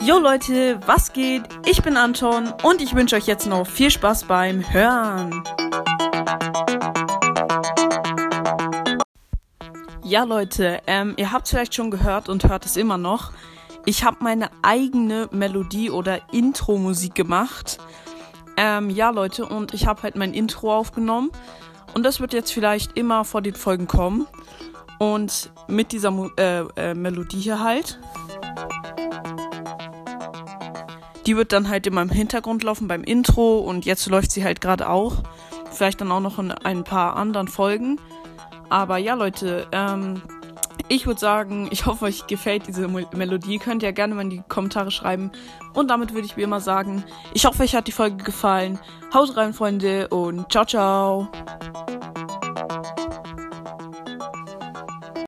Jo Leute, was geht? Ich bin Anton und ich wünsche euch jetzt noch viel Spaß beim Hören. Ja Leute, ähm, ihr habt es vielleicht schon gehört und hört es immer noch. Ich habe meine eigene Melodie oder Intro-Musik gemacht. Ähm, ja Leute, und ich habe halt mein Intro aufgenommen. Und das wird jetzt vielleicht immer vor den Folgen kommen. Und mit dieser äh, äh, Melodie hier halt. Die wird dann halt immer im Hintergrund laufen beim Intro und jetzt läuft sie halt gerade auch. Vielleicht dann auch noch in ein paar anderen Folgen. Aber ja, Leute, ähm, ich würde sagen, ich hoffe, euch gefällt diese Melodie. Könnt ihr ja gerne mal in die Kommentare schreiben. Und damit würde ich wie immer sagen, ich hoffe, euch hat die Folge gefallen. Haut rein, Freunde, und ciao, ciao.